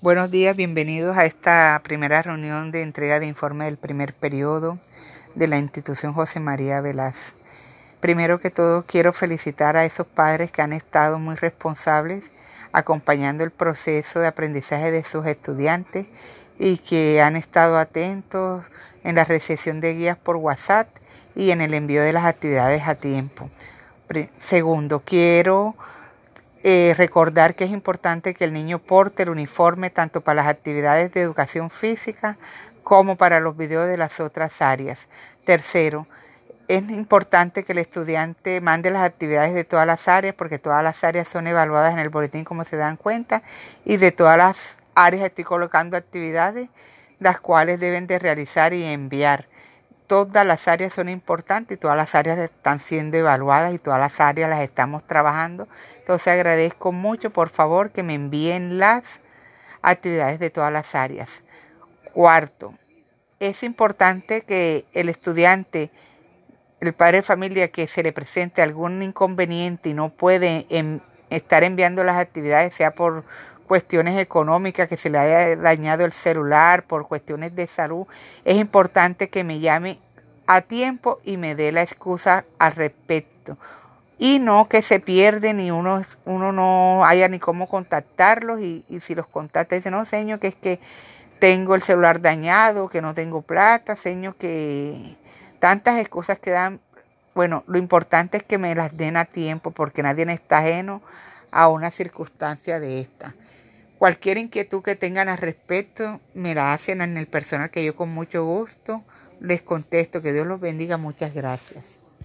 Buenos días, bienvenidos a esta primera reunión de entrega de informe del primer periodo de la institución José María Velaz. Primero que todo, quiero felicitar a esos padres que han estado muy responsables acompañando el proceso de aprendizaje de sus estudiantes y que han estado atentos en la recepción de guías por WhatsApp y en el envío de las actividades a tiempo. Segundo, quiero eh, recordar que es importante que el niño porte el uniforme tanto para las actividades de educación física como para los videos de las otras áreas. Tercero, es importante que el estudiante mande las actividades de todas las áreas porque todas las áreas son evaluadas en el boletín como se dan cuenta y de todas las áreas estoy colocando actividades las cuales deben de realizar y enviar todas las áreas son importantes y todas las áreas están siendo evaluadas y todas las áreas las estamos trabajando. Entonces agradezco mucho, por favor, que me envíen las actividades de todas las áreas. Cuarto, es importante que el estudiante, el padre de familia que se le presente algún inconveniente y no puede estar enviando las actividades, sea por cuestiones económicas, que se le haya dañado el celular, por cuestiones de salud, es importante que me llame a tiempo y me dé la excusa al respecto. Y no que se pierden y uno, uno no haya ni cómo contactarlos y, si los contacta dice, no, señor, que es que tengo el celular dañado, que no tengo plata, señor, que tantas excusas que dan. Bueno, lo importante es que me las den a tiempo porque nadie está ajeno a una circunstancia de esta. Cualquier inquietud que tengan al respecto, me la hacen en el personal que yo con mucho gusto les contesto. Que Dios los bendiga. Muchas gracias.